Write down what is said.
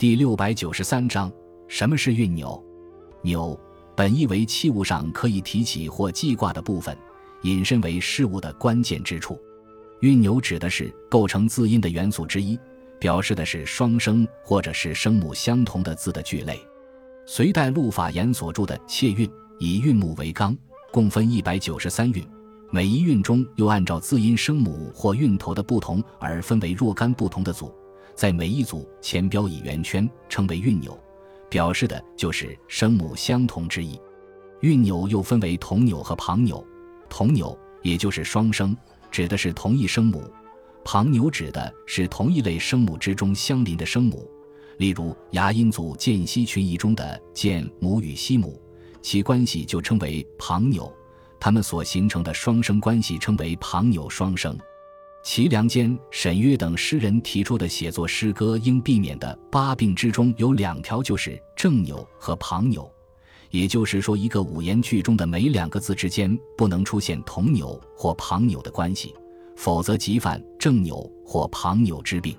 第六百九十三章，什么是运钮？钮本意为器物上可以提起或记挂的部分，引申为事物的关键之处。韵钮指的是构成字音的元素之一，表示的是双声或者是声母相同的字的句类。隋代陆法言所著的《切韵》以韵母为纲，共分一百九十三韵，每一韵中又按照字音声母或韵头的不同而分为若干不同的组。在每一组前标以圆圈，称为韵钮，表示的就是声母相同之意。韵钮又分为同钮和旁钮，同钮也就是双声，指的是同一声母；旁钮指的是同一类声母之中相邻的声母。例如牙音组间隙群疑中的间母与息母，其关系就称为旁钮，它们所形成的双声关系称为旁钮双声。齐梁间、沈约等诗人提出的写作诗歌应避免的八病之中有两条，就是正扭和旁扭。也就是说，一个五言句中的每两个字之间不能出现同扭或旁扭的关系，否则即犯正扭或旁扭之病。